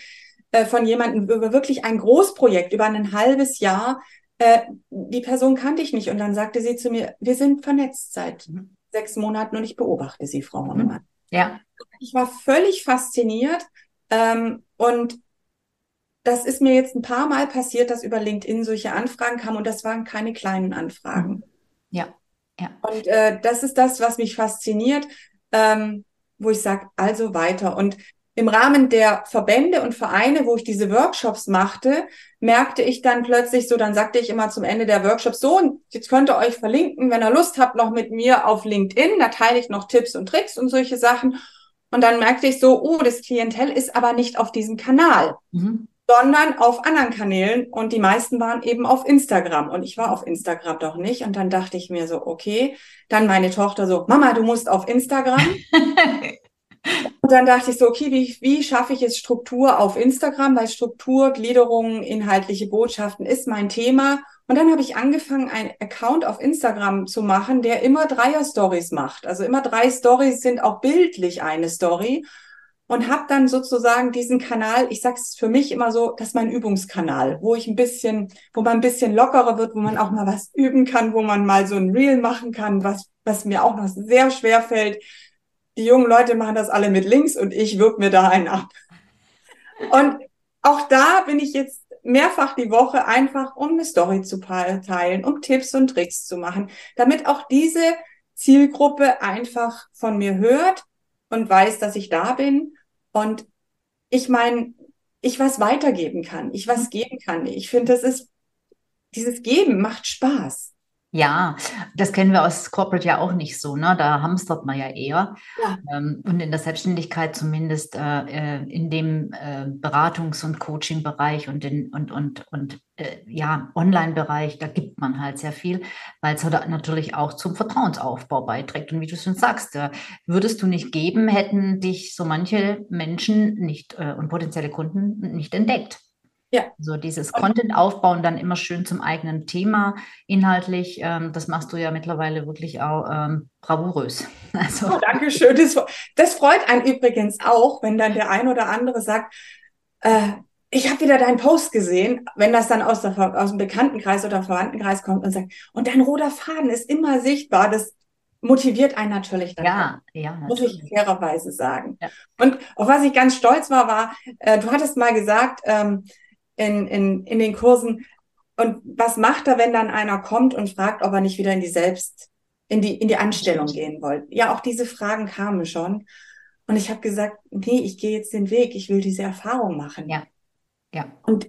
äh, von jemandem über wirklich ein Großprojekt über ein halbes Jahr. Äh, die Person kannte ich nicht und dann sagte sie zu mir, wir sind vernetzt seit mhm. sechs Monaten und ich beobachte Sie, Frau Honnemann. Mhm. Ja. Ich war völlig fasziniert ähm, und das ist mir jetzt ein paar Mal passiert, dass über LinkedIn solche Anfragen kamen und das waren keine kleinen Anfragen. Ja. Ja. Und äh, das ist das, was mich fasziniert, ähm, wo ich sage, also weiter. Und im Rahmen der Verbände und Vereine, wo ich diese Workshops machte, merkte ich dann plötzlich so, dann sagte ich immer zum Ende der Workshops so, und jetzt könnt ihr euch verlinken, wenn ihr Lust habt, noch mit mir auf LinkedIn, da teile ich noch Tipps und Tricks und solche Sachen. Und dann merkte ich so, oh, das Klientel ist aber nicht auf diesem Kanal. Mhm sondern auf anderen Kanälen und die meisten waren eben auf Instagram und ich war auf Instagram doch nicht und dann dachte ich mir so, okay, dann meine Tochter so, Mama, du musst auf Instagram. und dann dachte ich so, okay, wie, wie schaffe ich jetzt Struktur auf Instagram, weil Struktur, Gliederungen, inhaltliche Botschaften ist mein Thema. Und dann habe ich angefangen, einen Account auf Instagram zu machen, der immer Dreier-Stories macht. Also immer drei Stories sind auch bildlich eine Story und habe dann sozusagen diesen Kanal, ich sage es für mich immer so, das ist mein Übungskanal, wo ich ein bisschen, wo man ein bisschen lockerer wird, wo man auch mal was üben kann, wo man mal so ein Reel machen kann, was, was mir auch noch sehr schwer fällt. Die jungen Leute machen das alle mit links und ich wirke mir da einen ab. Und auch da bin ich jetzt mehrfach die Woche einfach, um eine Story zu teilen, um Tipps und Tricks zu machen, damit auch diese Zielgruppe einfach von mir hört und weiß, dass ich da bin und ich meine, ich was weitergeben kann, ich was geben kann. Ich finde, das ist, dieses Geben macht Spaß. Ja, das kennen wir aus Corporate ja auch nicht so, ne? Da hamstert man ja eher. Ja. Ähm, und in der Selbstständigkeit zumindest äh, äh in dem äh, Beratungs- und Coaching-Bereich und, in, und, und, und äh, ja, Online-Bereich, da gibt man halt sehr viel, weil es halt natürlich auch zum Vertrauensaufbau beiträgt. Und wie du schon sagst, äh, würdest du nicht geben, hätten dich so manche Menschen nicht äh, und potenzielle Kunden nicht entdeckt. Ja. So dieses Content aufbauen, dann immer schön zum eigenen Thema inhaltlich. Ähm, das machst du ja mittlerweile wirklich auch ähm, bravourös. Also. Oh, Dankeschön. Das, das, freut einen übrigens auch, wenn dann der ein oder andere sagt, äh, ich habe wieder deinen Post gesehen, wenn das dann aus, der, aus dem Bekanntenkreis oder Verwandtenkreis kommt und sagt, und dein roter Faden ist immer sichtbar. Das motiviert einen natürlich dann. Ja, ja. Muss ich fairerweise sagen. Ja. Und auf was ich ganz stolz war, war, äh, du hattest mal gesagt, ähm, in, in, in den Kursen. Und was macht er, wenn dann einer kommt und fragt, ob er nicht wieder in die Selbst, in die, in die Anstellung gehen wollte? Ja, auch diese Fragen kamen schon. Und ich habe gesagt, nee, ich gehe jetzt den Weg, ich will diese Erfahrung machen. Ja. Ja. Und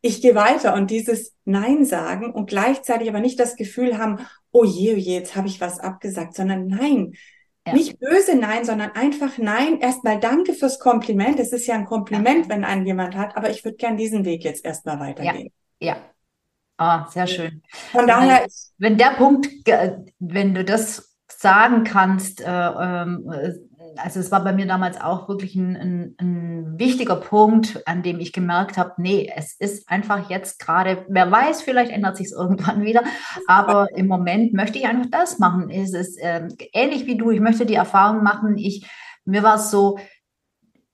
ich gehe weiter und dieses Nein sagen und gleichzeitig aber nicht das Gefühl haben, oh je, oh je, jetzt habe ich was abgesagt, sondern nein, ja. Nicht böse Nein, sondern einfach Nein. Erstmal danke fürs Kompliment. Es ist ja ein Kompliment, ja. wenn einen jemand hat, aber ich würde gern diesen Weg jetzt erstmal weitergehen. Ja. ja. Ah, sehr schön. Von daher. Wenn, wenn der Punkt, wenn du das sagen kannst, äh, ähm, äh, also es war bei mir damals auch wirklich ein, ein, ein wichtiger Punkt, an dem ich gemerkt habe, nee, es ist einfach jetzt gerade, wer weiß, vielleicht ändert sich es irgendwann wieder, aber im Moment möchte ich einfach das machen. Es ist äh, ähnlich wie du, ich möchte die Erfahrung machen, ich, mir war es so,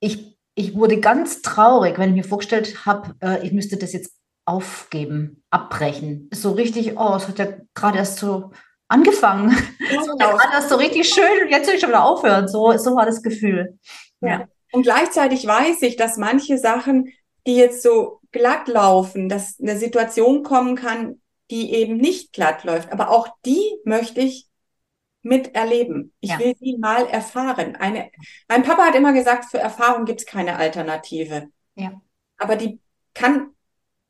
ich, ich wurde ganz traurig, wenn ich mir vorgestellt habe, äh, ich müsste das jetzt aufgeben, abbrechen. So richtig, oh, es hat ja gerade erst so angefangen. Ja, genau. war das so richtig schön und jetzt will ich schon wieder aufhören. So, so war das Gefühl. Ja. ja. Und gleichzeitig weiß ich, dass manche Sachen, die jetzt so glatt laufen, dass eine Situation kommen kann, die eben nicht glatt läuft. Aber auch die möchte ich miterleben. Ich ja. will sie mal erfahren. Eine, mein Papa hat immer gesagt, für Erfahrung gibt es keine Alternative. Ja. Aber die kann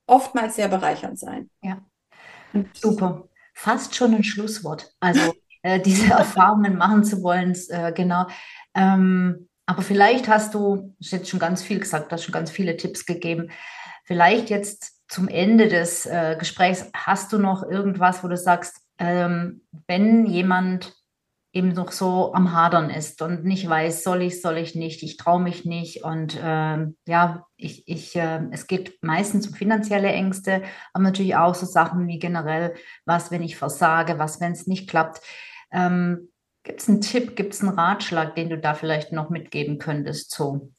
oftmals sehr bereichernd sein. Ja. Super fast schon ein Schlusswort. Also äh, diese Erfahrungen machen zu wollen, äh, genau. Ähm, aber vielleicht hast du, ich jetzt schon ganz viel gesagt, hast schon ganz viele Tipps gegeben. Vielleicht jetzt zum Ende des äh, Gesprächs hast du noch irgendwas, wo du sagst, ähm, wenn jemand eben noch so am Hadern ist und nicht weiß, soll ich, soll ich nicht, ich traue mich nicht. Und äh, ja, ich, ich, äh, es geht meistens um finanzielle Ängste, aber natürlich auch so Sachen wie generell, was, wenn ich versage, was, wenn es nicht klappt. Ähm, gibt es einen Tipp, gibt es einen Ratschlag, den du da vielleicht noch mitgeben könntest, so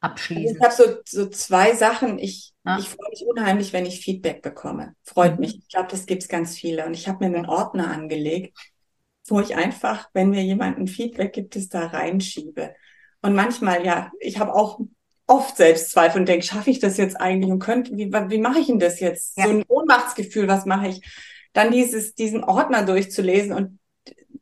abschließend? Also ich habe so, so zwei Sachen. Ich, ja? ich freue mich unheimlich, wenn ich Feedback bekomme. Freut mhm. mich. Ich glaube, das gibt es ganz viele. Und ich habe mir einen Ordner angelegt wo ich einfach, wenn mir jemand ein Feedback gibt, es da reinschiebe. Und manchmal, ja, ich habe auch oft Selbstzweifel und denke, schaffe ich das jetzt eigentlich und könnte, wie, wie mache ich denn das jetzt? Ja. So ein Ohnmachtsgefühl, was mache ich? Dann dieses, diesen Ordner durchzulesen und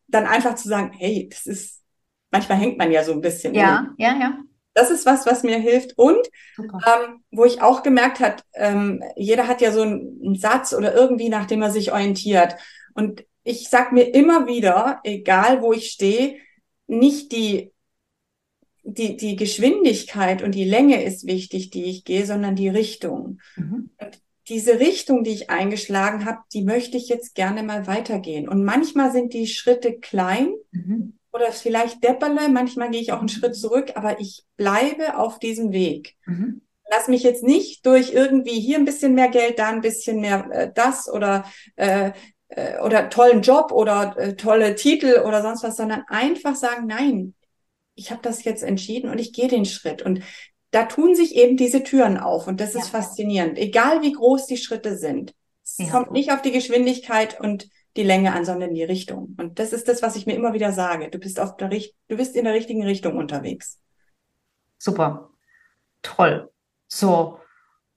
dann einfach zu sagen, hey, das ist, manchmal hängt man ja so ein bisschen. Ja, in. ja, ja. Das ist was, was mir hilft. Und ähm, wo ich auch gemerkt hat, ähm, jeder hat ja so einen, einen Satz oder irgendwie, nach dem er sich orientiert. Und ich sag mir immer wieder, egal wo ich stehe, nicht die, die, die Geschwindigkeit und die Länge ist wichtig, die ich gehe, sondern die Richtung. Mhm. Und diese Richtung, die ich eingeschlagen habe, die möchte ich jetzt gerne mal weitergehen. Und manchmal sind die Schritte klein mhm. oder vielleicht depperle, manchmal gehe ich auch einen Schritt zurück, aber ich bleibe auf diesem Weg. Mhm. Lass mich jetzt nicht durch irgendwie hier ein bisschen mehr Geld, da ein bisschen mehr äh, das oder äh, äh, oder tollen Job oder äh, tolle Titel oder sonst was, sondern einfach sagen, nein, ich habe das jetzt entschieden und ich gehe den Schritt. Und da tun sich eben diese Türen auf und das ist ja. faszinierend. Egal wie groß die Schritte sind. Es ja. kommt nicht auf die Geschwindigkeit und die Länge an, sondern die Richtung. Und das ist das, was ich mir immer wieder sage. Du bist auf der du bist in der richtigen Richtung unterwegs. Super. Toll. So.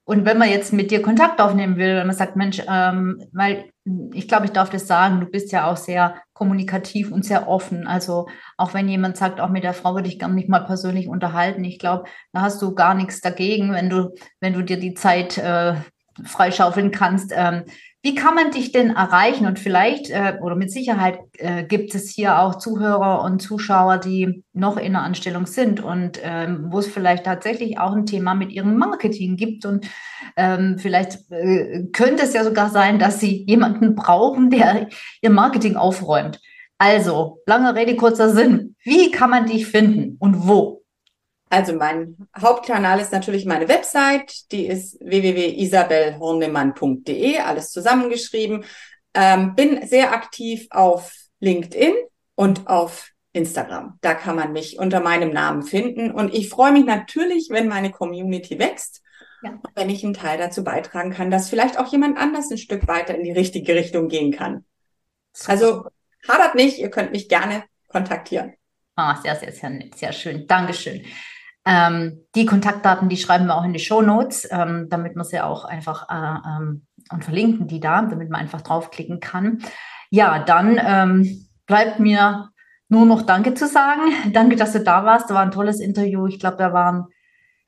Und wenn man jetzt mit dir Kontakt aufnehmen will, wenn man sagt, Mensch, ähm, weil ich glaube, ich darf das sagen, du bist ja auch sehr kommunikativ und sehr offen. Also auch wenn jemand sagt, auch mit der Frau würde ich gar nicht mal persönlich unterhalten, ich glaube, da hast du gar nichts dagegen, wenn du, wenn du dir die Zeit äh, freischaufeln kannst. Ähm, wie kann man dich denn erreichen? Und vielleicht äh, oder mit Sicherheit äh, gibt es hier auch Zuhörer und Zuschauer, die noch in der Anstellung sind und ähm, wo es vielleicht tatsächlich auch ein Thema mit ihrem Marketing gibt. Und ähm, vielleicht äh, könnte es ja sogar sein, dass sie jemanden brauchen, der ihr Marketing aufräumt. Also, lange Rede, kurzer Sinn. Wie kann man dich finden und wo? Also mein Hauptkanal ist natürlich meine Website, die ist www.isabelhornemann.de, alles zusammengeschrieben. Ähm, bin sehr aktiv auf LinkedIn und auf Instagram. Da kann man mich unter meinem Namen finden. Und ich freue mich natürlich, wenn meine Community wächst. Ja. Und wenn ich einen Teil dazu beitragen kann, dass vielleicht auch jemand anders ein Stück weiter in die richtige Richtung gehen kann. Also hadert nicht, ihr könnt mich gerne kontaktieren. Ah, sehr, sehr, sehr nett, sehr schön. Dankeschön. Ähm, die Kontaktdaten, die schreiben wir auch in die Show Notes, ähm, damit man sie auch einfach äh, ähm, und verlinken die da, damit man einfach draufklicken kann. Ja, dann ähm, bleibt mir nur noch Danke zu sagen. Danke, dass du da warst. Da war ein tolles Interview. Ich glaube, da waren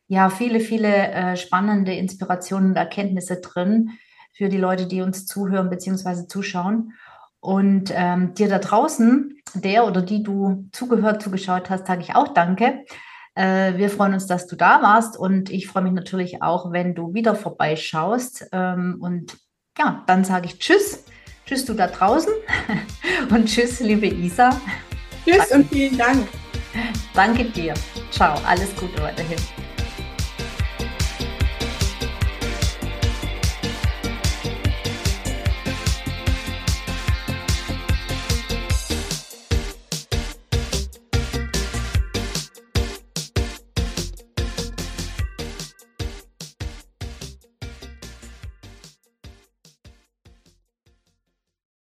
ja viele, viele äh, spannende Inspirationen und Erkenntnisse drin für die Leute, die uns zuhören bzw. zuschauen. Und ähm, dir da draußen, der oder die du zugehört, zugeschaut hast, sage ich auch Danke. Äh, wir freuen uns, dass du da warst und ich freue mich natürlich auch, wenn du wieder vorbeischaust. Ähm, und ja, dann sage ich Tschüss. Tschüss, du da draußen. und Tschüss, liebe Isa. Tschüss und vielen Dank. Danke dir. Ciao. Alles Gute weiterhin.